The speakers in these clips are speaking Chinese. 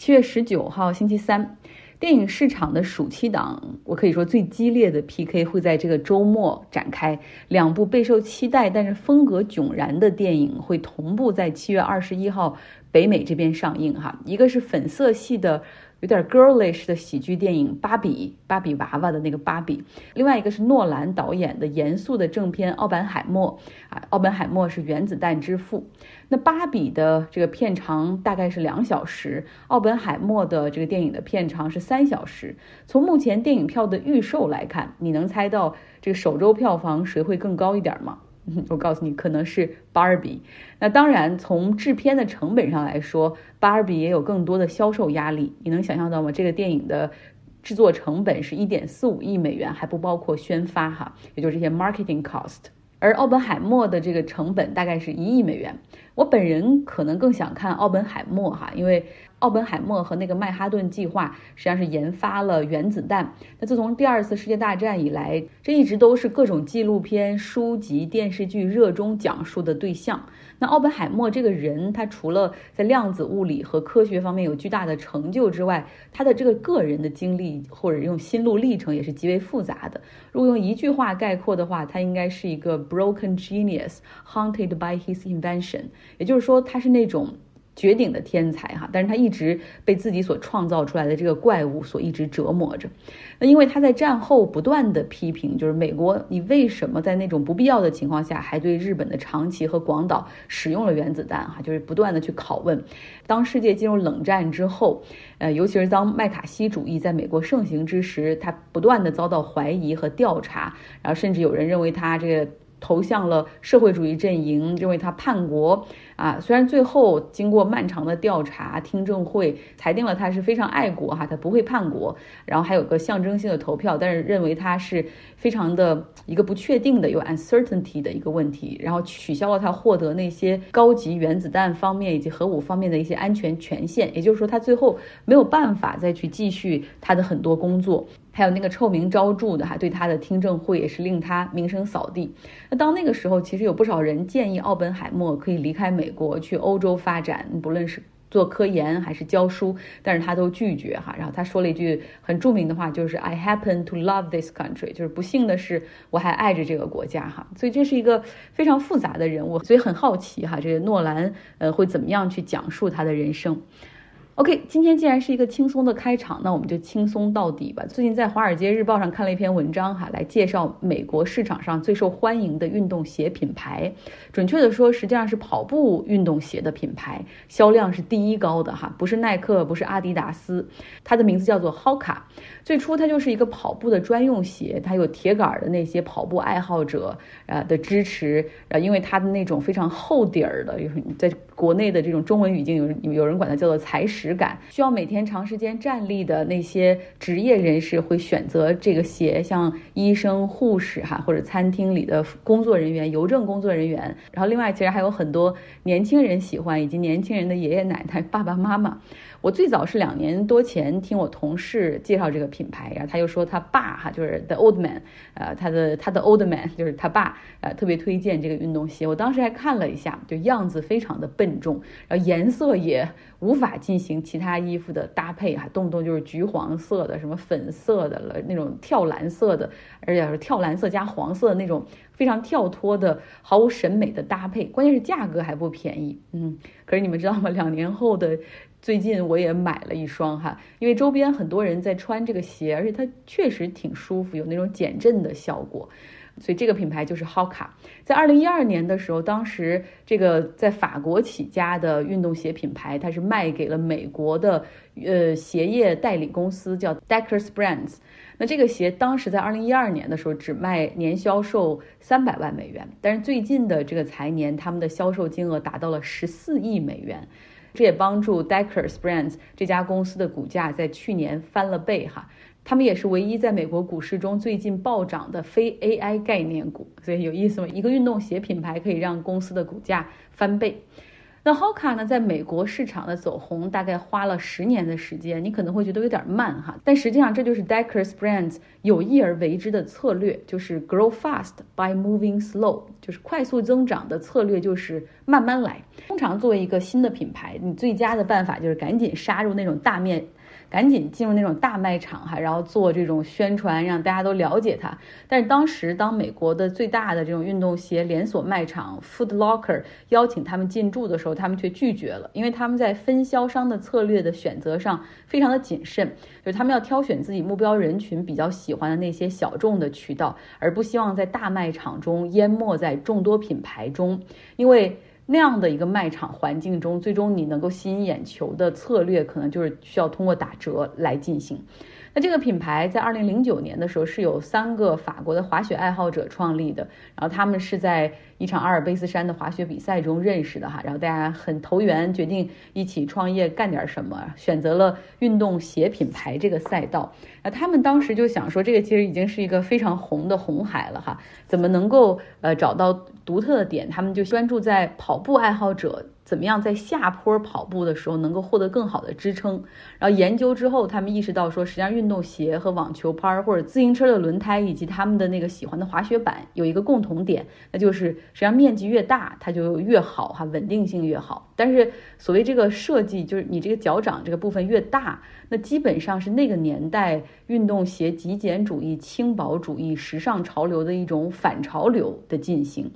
七月十九号星期三，电影市场的暑期档，我可以说最激烈的 PK 会在这个周末展开。两部备受期待但是风格迥然的电影会同步在七月二十一号北美这边上映。哈，一个是粉色系的。有点 girlish 的喜剧电影《芭比》，芭比娃娃的那个芭比。另外一个是诺兰导演的严肃的正片《奥本海默》啊，奥本海默是原子弹之父。那芭比的这个片长大概是两小时，奥本海默的这个电影的片长是三小时。从目前电影票的预售来看，你能猜到这个首周票房谁会更高一点吗？我告诉你，可能是芭比。那当然，从制片的成本上来说，芭比也有更多的销售压力。你能想象到吗？这个电影的制作成本是一点四五亿美元，还不包括宣发哈，也就是这些 marketing cost。而奥本海默的这个成本大概是一亿美元。我本人可能更想看奥本海默哈，因为。奥本海默和那个曼哈顿计划实际上是研发了原子弹。那自从第二次世界大战以来，这一直都是各种纪录片、书籍、电视剧热衷讲述的对象。那奥本海默这个人，他除了在量子物理和科学方面有巨大的成就之外，他的这个个人的经历或者用心路历程也是极为复杂的。如果用一句话概括的话，他应该是一个 broken genius haunted by his invention。也就是说，他是那种。绝顶的天才哈，但是他一直被自己所创造出来的这个怪物所一直折磨着。那因为他在战后不断的批评，就是美国，你为什么在那种不必要的情况下还对日本的长崎和广岛使用了原子弹哈？就是不断的去拷问。当世界进入冷战之后，呃，尤其是当麦卡锡主义在美国盛行之时，他不断的遭到怀疑和调查，然后甚至有人认为他这个。投向了社会主义阵营，认为他叛国啊。虽然最后经过漫长的调查，听证会裁定了他是非常爱国哈，他不会叛国。然后还有个象征性的投票，但是认为他是非常的一个不确定的有 uncertainty 的一个问题，然后取消了他获得那些高级原子弹方面以及核武方面的一些安全权限。也就是说，他最后没有办法再去继续他的很多工作。还有那个臭名昭著的哈，对他的听证会也是令他名声扫地。那到那个时候，其实有不少人建议奥本海默可以离开美国去欧洲发展，不论是做科研还是教书，但是他都拒绝哈。然后他说了一句很著名的话，就是 "I happen to love this country"，就是不幸的是我还爱着这个国家哈。所以这是一个非常复杂的人物，所以很好奇哈，这个诺兰呃会怎么样去讲述他的人生。OK，今天既然是一个轻松的开场，那我们就轻松到底吧。最近在《华尔街日报》上看了一篇文章，哈，来介绍美国市场上最受欢迎的运动鞋品牌。准确的说，实际上是跑步运动鞋的品牌，销量是第一高的，哈，不是耐克，不是阿迪达斯，它的名字叫做 Hoka。最初它就是一个跑步的专用鞋，它有铁杆的那些跑步爱好者啊的支持，啊，因为它的那种非常厚底儿的，在国内的这种中文语境有有人管它叫做踩屎感，需要每天长时间站立的那些职业人士会选择这个鞋，像医生、护士哈，或者餐厅里的工作人员、邮政工作人员，然后另外其实还有很多年轻人喜欢，以及年轻人的爷爷奶奶、爸爸妈妈。我最早是两年多前听我同事介绍这个品牌，然后他又说他爸哈就是 the old man，呃，他的他的 old man 就是他爸，呃，特别推荐这个运动鞋。我当时还看了一下，就样子非常的笨重，然后颜色也无法进行其他衣服的搭配，动不动就是橘黄色的，什么粉色的了，那种跳蓝色的，而且是跳蓝色加黄色的那种非常跳脱的、毫无审美的搭配，关键是价格还不便宜，嗯，可是你们知道吗？两年后的。最近我也买了一双哈，因为周边很多人在穿这个鞋，而且它确实挺舒服，有那种减震的效果，所以这个品牌就是 Hoka。在二零一二年的时候，当时这个在法国起家的运动鞋品牌，它是卖给了美国的呃鞋业代理公司叫 Deckers Brands。那这个鞋当时在二零一二年的时候只卖年销售三百万美元，但是最近的这个财年，他们的销售金额达到了十四亿美元。这也帮助 Deckers Brands 这家公司的股价在去年翻了倍哈，他们也是唯一在美国股市中最近暴涨的非 AI 概念股，所以有意思吗？一个运动鞋品牌可以让公司的股价翻倍。那 Hoka 呢，在美国市场的走红大概花了十年的时间，你可能会觉得有点慢哈，但实际上这就是 Deckers Brands 有意而为之的策略，就是 grow fast by moving slow，就是快速增长的策略就是慢慢来。通常作为一个新的品牌，你最佳的办法就是赶紧杀入那种大面。赶紧进入那种大卖场哈，然后做这种宣传，让大家都了解它。但是当时，当美国的最大的这种运动鞋连锁卖场 Foot Locker 邀请他们进驻的时候，他们却拒绝了，因为他们在分销商的策略的选择上非常的谨慎，就是他们要挑选自己目标人群比较喜欢的那些小众的渠道，而不希望在大卖场中淹没在众多品牌中，因为。那样的一个卖场环境中，最终你能够吸引眼球的策略，可能就是需要通过打折来进行。那这个品牌在二零零九年的时候是有三个法国的滑雪爱好者创立的，然后他们是在一场阿尔卑斯山的滑雪比赛中认识的哈，然后大家很投缘，决定一起创业干点什么，选择了运动鞋品牌这个赛道。那他们当时就想说，这个其实已经是一个非常红的红海了哈，怎么能够呃找到独特的点？他们就专注在跑步爱好者。怎么样在下坡跑步的时候能够获得更好的支撑？然后研究之后，他们意识到说，实际上运动鞋和网球拍或者自行车的轮胎以及他们的那个喜欢的滑雪板有一个共同点，那就是实际上面积越大，它就越好哈，稳定性越好。但是所谓这个设计，就是你这个脚掌这个部分越大，那基本上是那个年代运动鞋极简主义、轻薄主义、时尚潮流的一种反潮流的进行。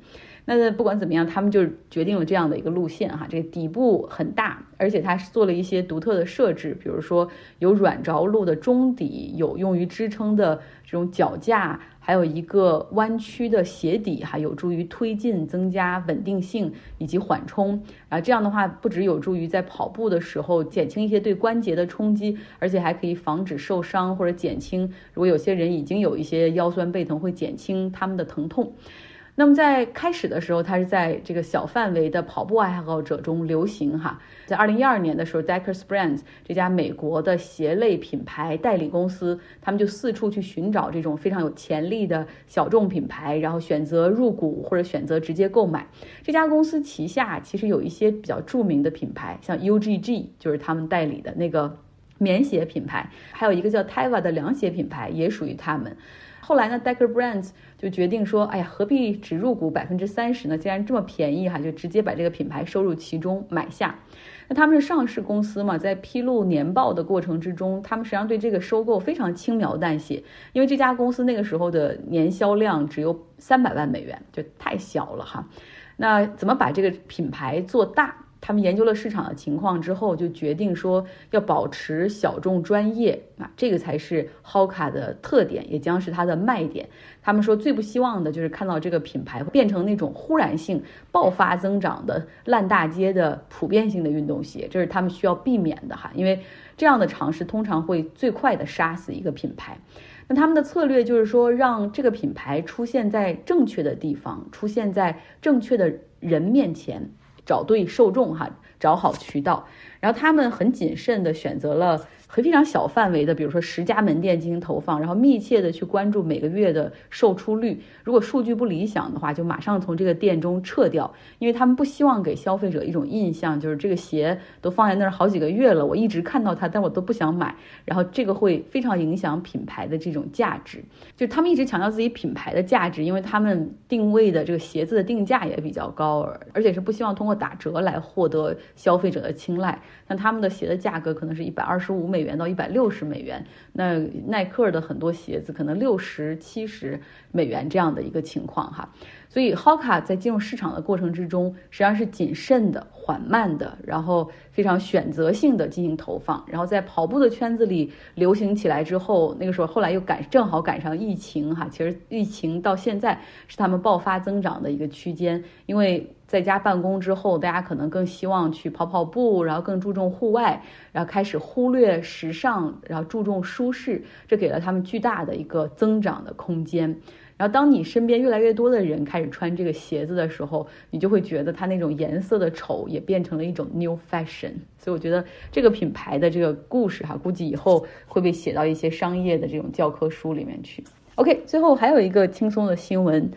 那不管怎么样，他们就决定了这样的一个路线哈。这个底部很大，而且它是做了一些独特的设置，比如说有软着陆的中底，有用于支撑的这种脚架，还有一个弯曲的鞋底，哈，有助于推进、增加稳定性以及缓冲。啊，这样的话不只有助于在跑步的时候减轻一些对关节的冲击，而且还可以防止受伤或者减轻，如果有些人已经有一些腰酸背疼，会减轻他们的疼痛。那么在开始的时候，它是在这个小范围的跑步爱好者中流行哈。在二零一二年的时候，Decker Brands 这家美国的鞋类品牌代理公司，他们就四处去寻找这种非常有潜力的小众品牌，然后选择入股或者选择直接购买。这家公司旗下其实有一些比较著名的品牌，像 UGG 就是他们代理的那个棉鞋品牌，还有一个叫 Teva 的凉鞋品牌也属于他们。后来呢，Decker Brands 就决定说，哎呀，何必只入股百分之三十呢？既然这么便宜哈，就直接把这个品牌收入其中买下。那他们是上市公司嘛，在披露年报的过程之中，他们实际上对这个收购非常轻描淡写，因为这家公司那个时候的年销量只有三百万美元，就太小了哈。那怎么把这个品牌做大？他们研究了市场的情况之后，就决定说要保持小众专业啊，这个才是 Hoka 的特点，也将是它的卖点。他们说最不希望的就是看到这个品牌变成那种忽然性爆发增长的烂大街的普遍性的运动鞋，这是他们需要避免的哈，因为这样的尝试通常会最快的杀死一个品牌。那他们的策略就是说，让这个品牌出现在正确的地方，出现在正确的人面前。找对受众哈，找好渠道，然后他们很谨慎的选择了。非常小范围的，比如说十家门店进行投放，然后密切的去关注每个月的售出率。如果数据不理想的话，就马上从这个店中撤掉，因为他们不希望给消费者一种印象，就是这个鞋都放在那儿好几个月了，我一直看到它，但我都不想买。然后这个会非常影响品牌的这种价值。就他们一直强调自己品牌的价值，因为他们定位的这个鞋子的定价也比较高，而且是不希望通过打折来获得消费者的青睐。像他们的鞋的价格可能是一百二十五美。元到一百六十美元，那耐克的很多鞋子可能六十七十美元这样的一个情况哈，所以 Hoka 在进入市场的过程之中，实际上是谨慎的、缓慢的，然后非常选择性的进行投放，然后在跑步的圈子里流行起来之后，那个时候后来又赶正好赶上疫情哈，其实疫情到现在是他们爆发增长的一个区间，因为。在家办公之后，大家可能更希望去跑跑步，然后更注重户外，然后开始忽略时尚，然后注重舒适，这给了他们巨大的一个增长的空间。然后，当你身边越来越多的人开始穿这个鞋子的时候，你就会觉得它那种颜色的丑也变成了一种 new fashion。所以，我觉得这个品牌的这个故事哈，估计以后会被写到一些商业的这种教科书里面去。OK，最后还有一个轻松的新闻。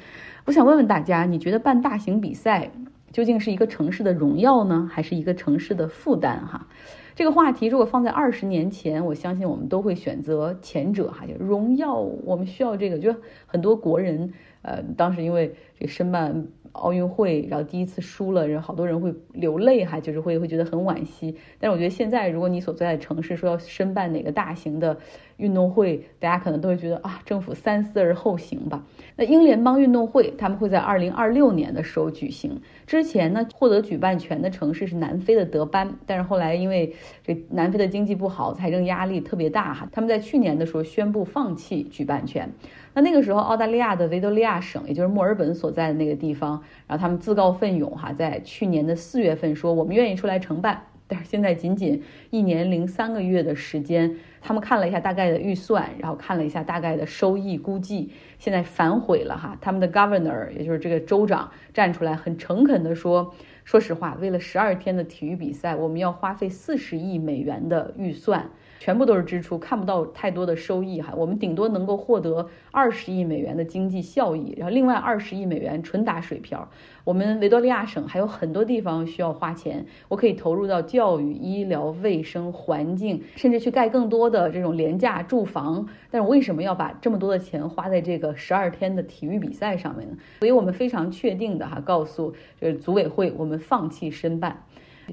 我想问问大家，你觉得办大型比赛，究竟是一个城市的荣耀呢，还是一个城市的负担？哈，这个话题如果放在二十年前，我相信我们都会选择前者哈，就荣耀，我们需要这个，就很多国人。呃，当时因为这申办奥运会，然后第一次输了，然后好多人会流泪，哈，就是会会觉得很惋惜。但是我觉得现在，如果你所在的城市说要申办哪个大型的运动会，大家可能都会觉得啊，政府三思而后行吧。那英联邦运动会他们会在二零二六年的时候举行。之前呢，获得举办权的城市是南非的德班，但是后来因为这南非的经济不好，财政压力特别大，哈，他们在去年的时候宣布放弃举办权。那那个时候，澳大利亚的维多利亚省，也就是墨尔本所在的那个地方，然后他们自告奋勇哈，在去年的四月份说我们愿意出来承办，但是现在仅仅一年零三个月的时间，他们看了一下大概的预算，然后看了一下大概的收益估计，现在反悔了哈。他们的 governor，也就是这个州长站出来，很诚恳地说，说实话，为了十二天的体育比赛，我们要花费四十亿美元的预算。全部都是支出，看不到太多的收益哈。我们顶多能够获得二十亿美元的经济效益，然后另外二十亿美元纯打水漂。我们维多利亚省还有很多地方需要花钱，我可以投入到教育、医疗卫生、环境，甚至去盖更多的这种廉价住房。但是为什么要把这么多的钱花在这个十二天的体育比赛上面呢？所以我们非常确定的哈，告诉就是组委会，我们放弃申办。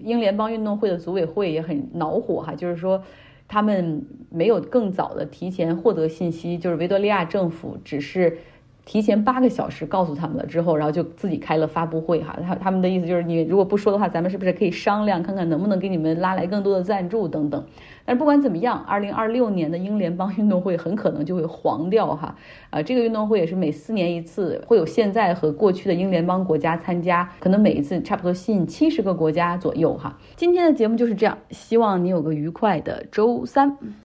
英联邦运动会的组委会也很恼火哈，就是说。他们没有更早的提前获得信息，就是维多利亚政府只是提前八个小时告诉他们了之后，然后就自己开了发布会哈。他他们的意思就是，你如果不说的话，咱们是不是可以商量看看能不能给你们拉来更多的赞助等等。但是不管怎么样，二零二六年的英联邦运动会很可能就会黄掉哈。啊，这个运动会也是每四年一次，会有现在和过去的英联邦国家参加，可能每一次差不多吸引七十个国家左右哈。今天的节目就是这样，希望你有个愉快的周三。